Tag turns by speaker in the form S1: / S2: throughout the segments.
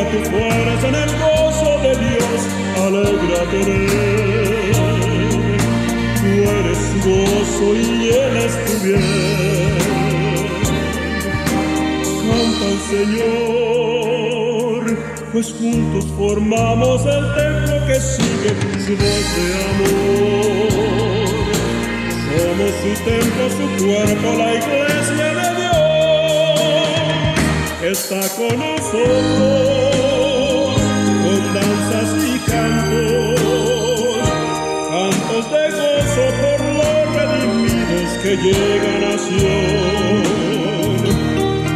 S1: Encuentra tu fuerza en el gozo de Dios, alégrate. Tú eres su gozo y él es tu bien. Canta al Señor, pues juntos formamos el templo que sigue su voz de amor. Somos su templo, su cuerpo, la iglesia Está con nosotros con danzas y cantos, cantos de gozo por los redimidos que llegan a Sion.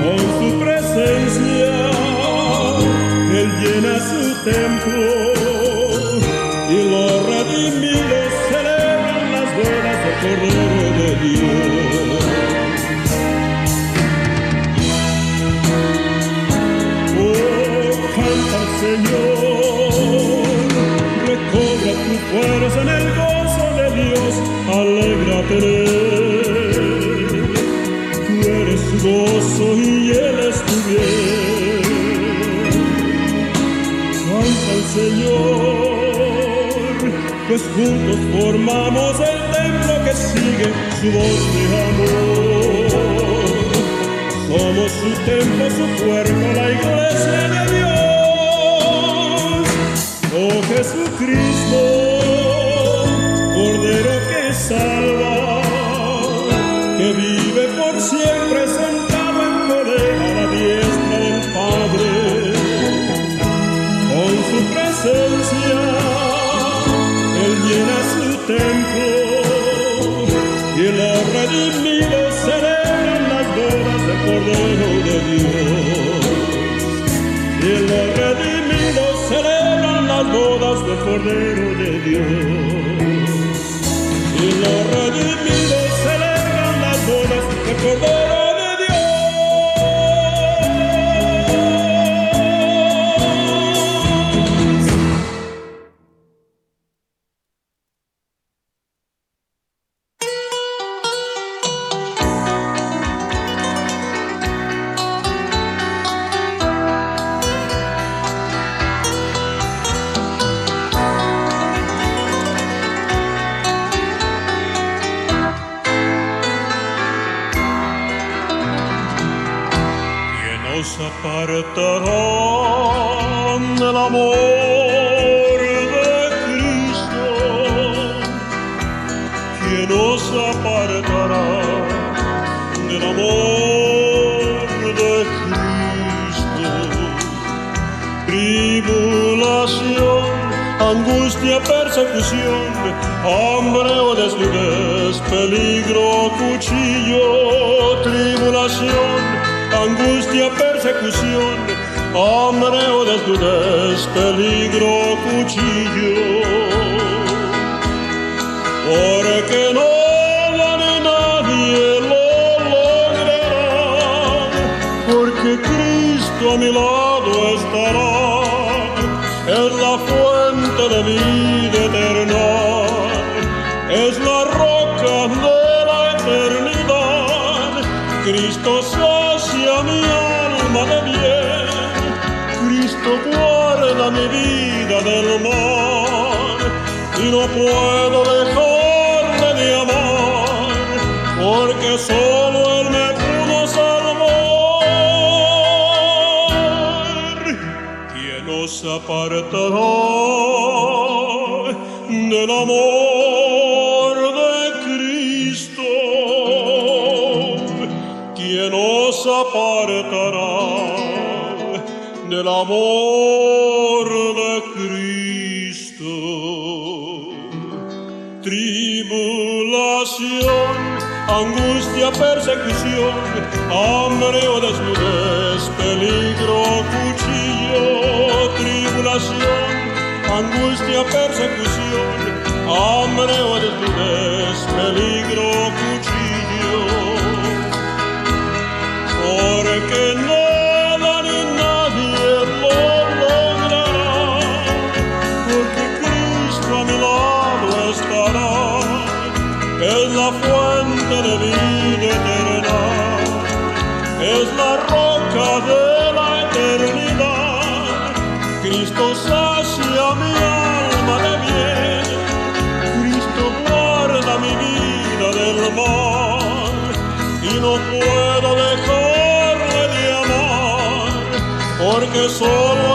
S1: Con su presencia, Él llena su templo y los redimidos celebran las bodas del Cordero juntos formamos el templo que sigue su voz de amor. Somos su templo, su cuerpo, la iglesia de Dios. Oh Jesucristo, Cordero que salva, De Dios. Y los redimidos celebran las bodas del Cordero de Dios. Y los redimidos celebran las bodas del Cordero hambre o desnudez, peligro, cuchillo, tribulación, angustia, persecución, hambre o desnudez, peligro, cuchillo. Puedo dejarle de amar, porque solo Él me pudo salvar. ¿Quién nos apartará del amor de Cristo? ¿Quién nos apartará del amor angustia, persecución, hambre o desnudez, peligro, cuchillo, tribulación, angustia, persecución, hambre o desnudez, peligro, cuchillo. Porque nada solo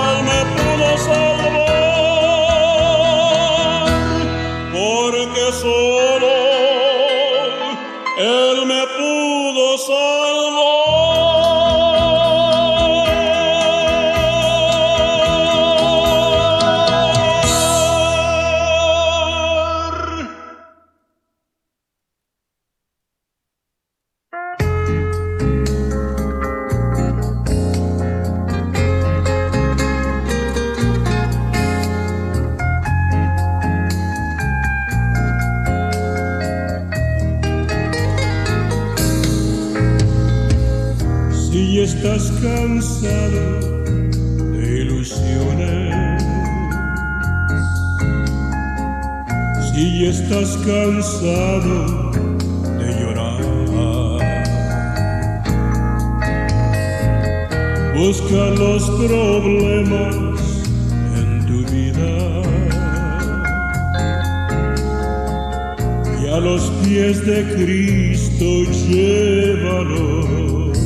S1: los pies de Cristo llévalos.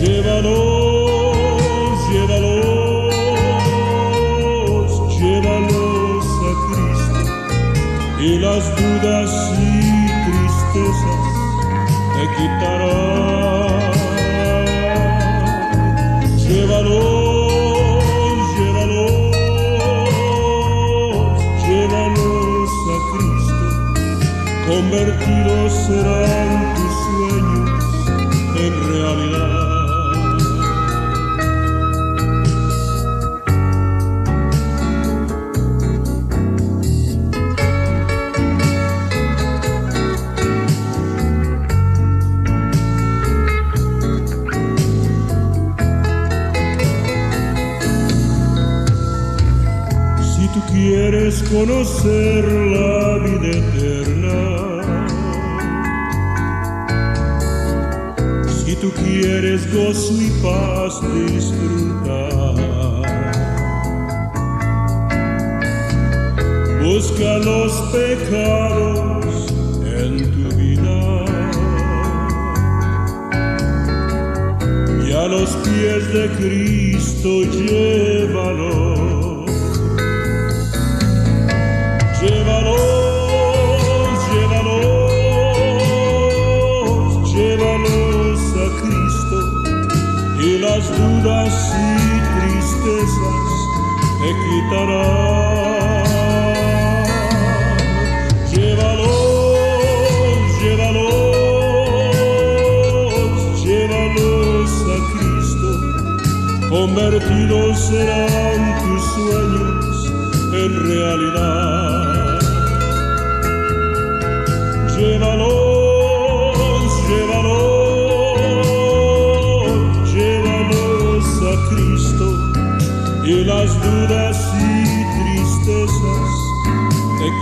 S1: Llévalos, llévalos, llévalos a Cristo y las dudas y tristezas te quitará. Convertidos serán tus sueños en realidad. Si tú quieres conocer la vida quieres gozo y paz disfrutar, busca los pecados en tu vida y a los pies de Cristo llévalos. Y las dudas y tristezas te quitará. Llévalos, llévalos, llévalos a Cristo, convertidos serán tus sueños en realidad. Llévalos,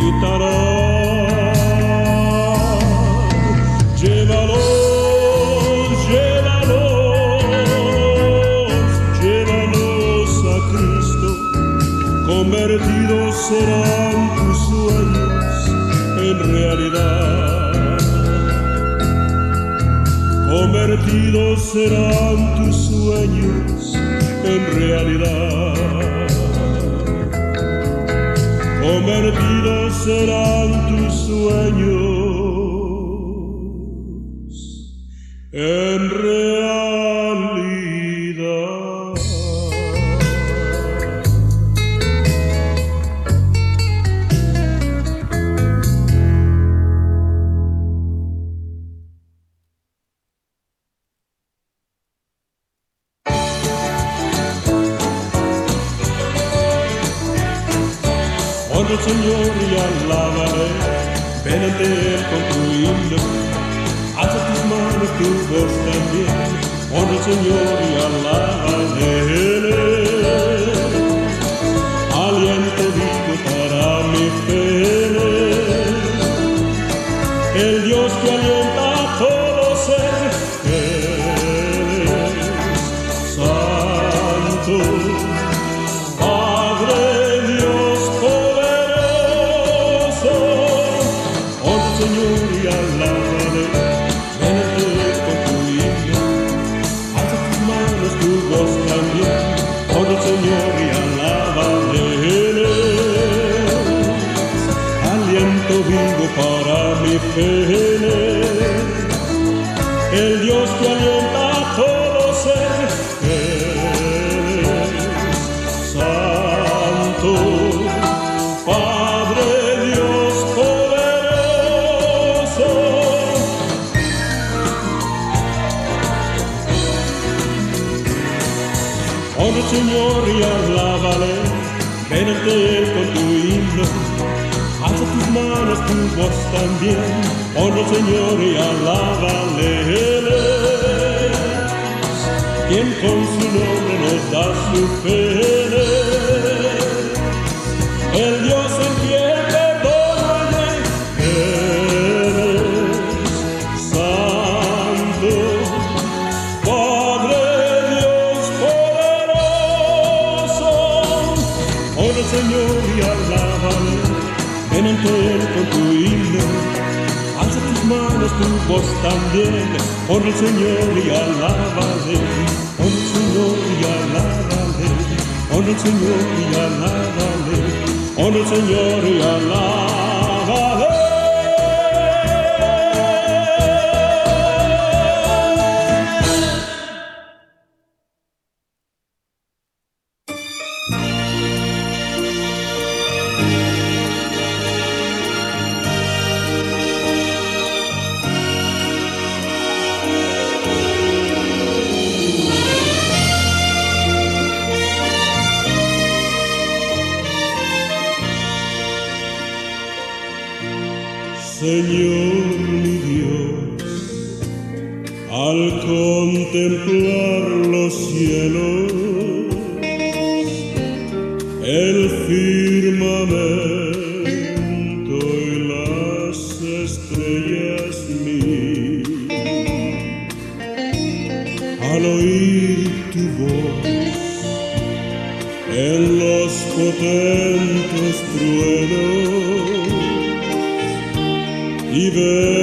S1: quitará. Cristo, convertidos serán tus sueños en realidad. Convertidos serán tus sueños en realidad. Convertidos serán tus sueños en realidad. Señor y ante Él con tu himno, alza tus manos, tu voz también, honra al Señor y es aliento vivo para mi fe, el Dios que alienta el Dios que alienta también, oh Señor y alábale, quien con su nombre nos da su fe. tu voz también, por el Señor y alábale, por el Señor y alábale, por el Señor y alábale, por el Señor y alábale. Señor mi Dios, al contemplar los cielos, el firmamento y las estrellas mil, al oír tu voz en los potentes truenos, the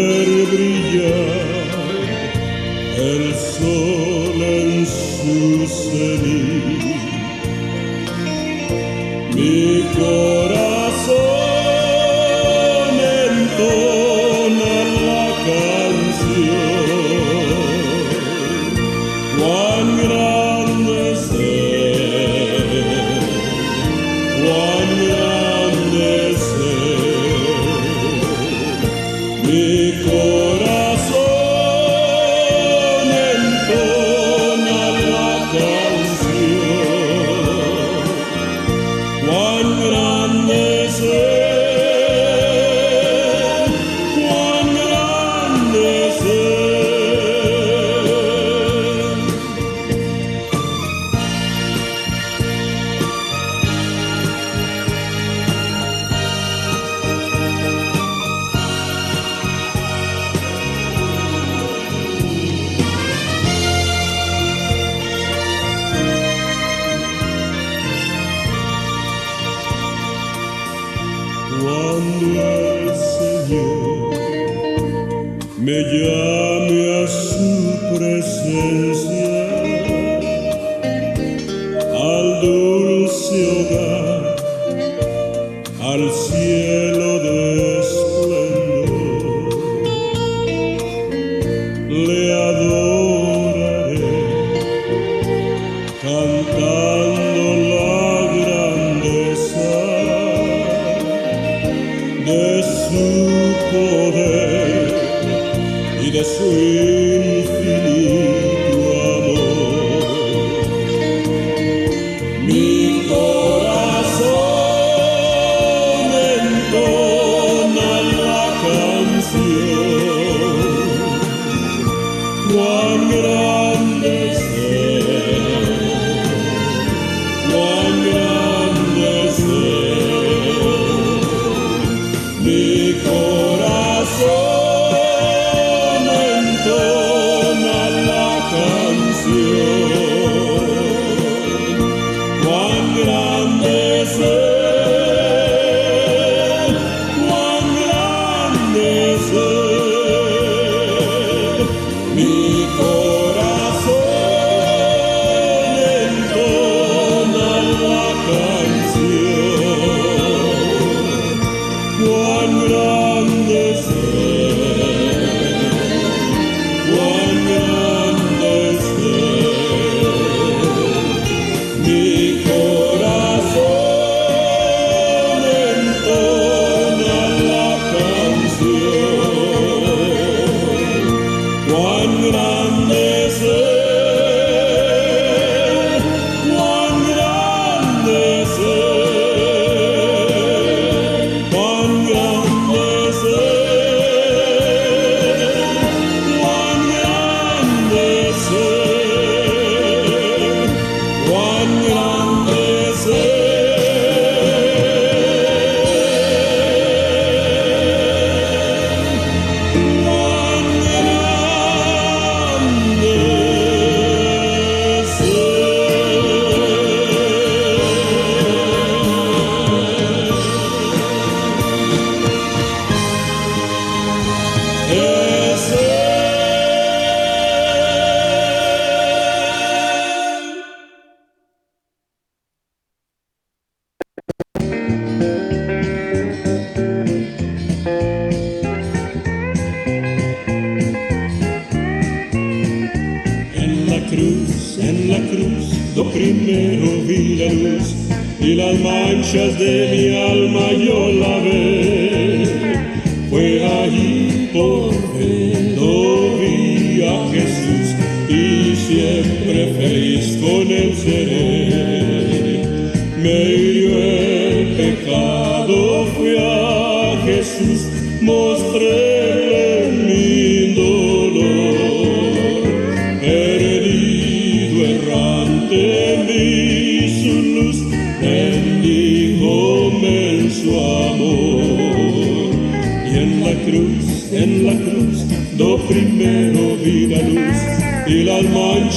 S1: por do vi a Jesús y siempre feliz con él seré.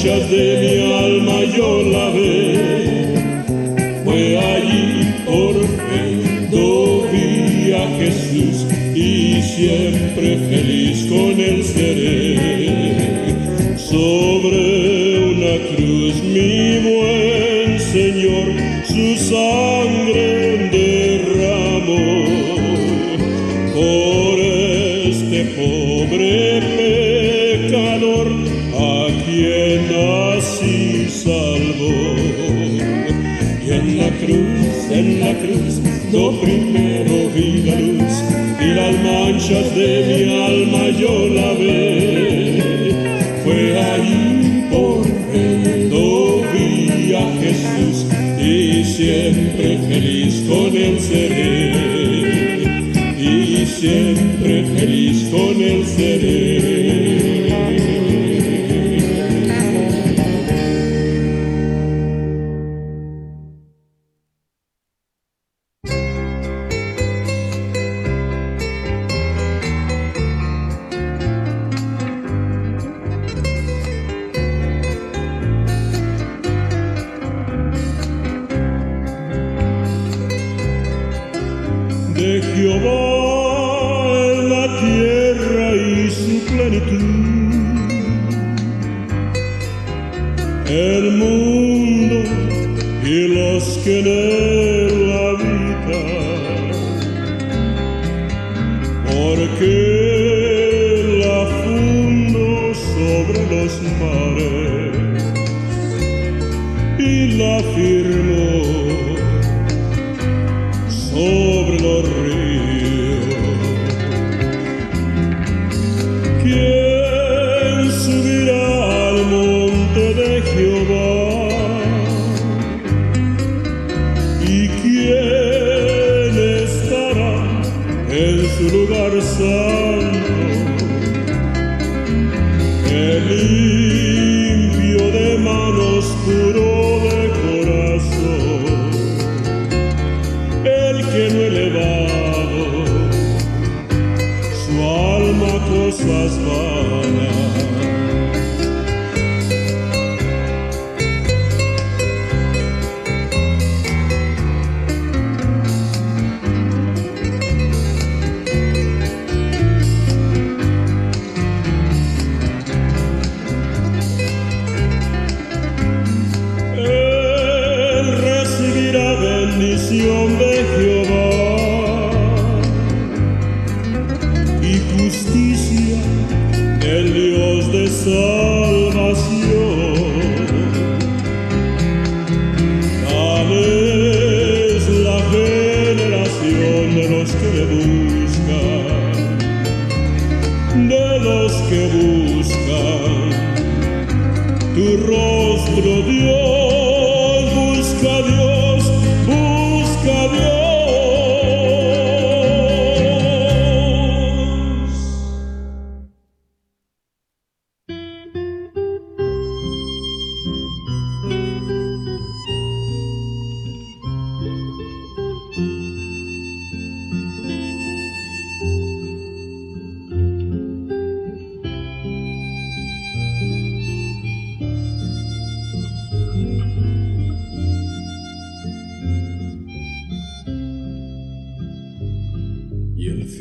S1: De mi alma yo la ve. Fue allí por fe, vi a Jesús y siempre feliz con él seré. Sobre una cruz mi la cruz, lo primero vi la luz y las manchas de mi alma yo la ve. Fue ahí por lo vi a Jesús y siempre feliz con él seré. Y siempre feliz con él seré.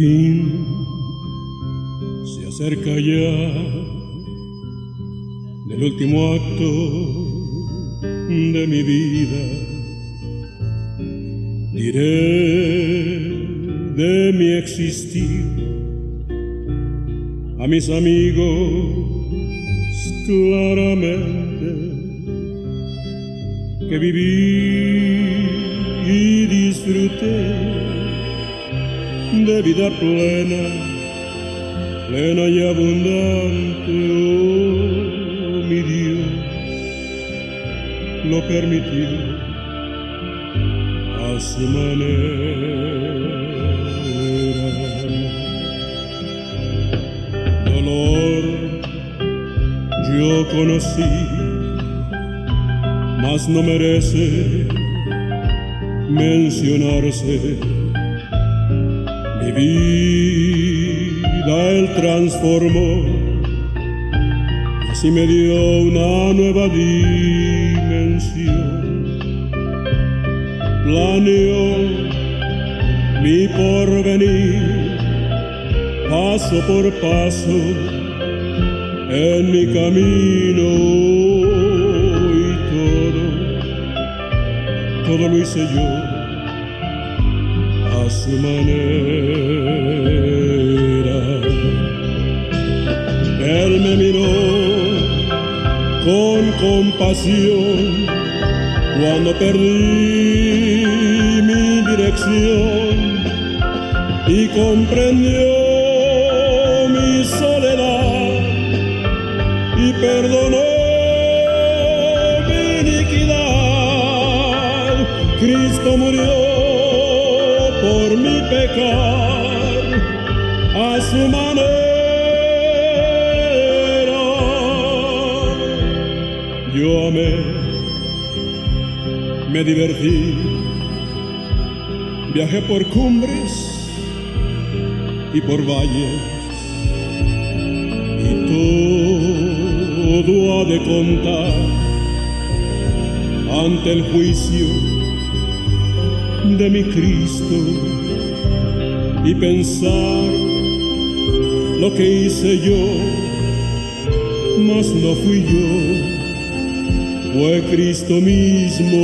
S1: Fin se acerca ya del último acto de mi vida. Diré de mi existir a mis amigos claramente que viví y disfruté de vida plena, plena y abundante, oh mi Dios, lo permitió a su manera. Dolor yo conocí, mas no merece mencionarse. Vida él transformó, así me dio una nueva dimensión. Planeó mi porvenir, paso por paso, en mi camino y todo, todo lo hice yo su manera. Él me miró con compasión cuando perdí mi dirección y comprendió me divertí, viajé por cumbres y por valles. Y todo ha de contar ante el juicio de mi Cristo y pensar lo que hice yo, mas no fui yo, fue Cristo mismo,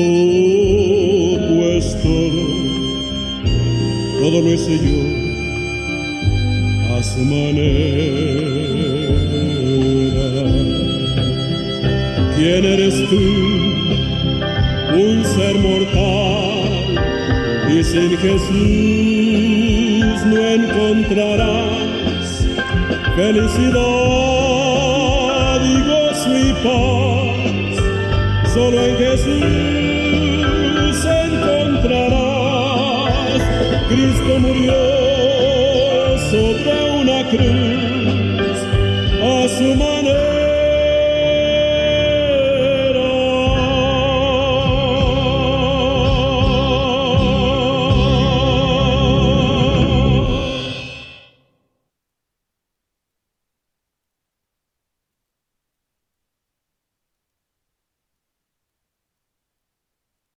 S1: pues todo, todo lo hice yo a su manera. ¿Quién eres tú? Un ser mortal y sin Jesús no encontrarás felicidad y gozo y paz solo en Jesús encontrarás. Cristo murió sobre una cruz, a su mano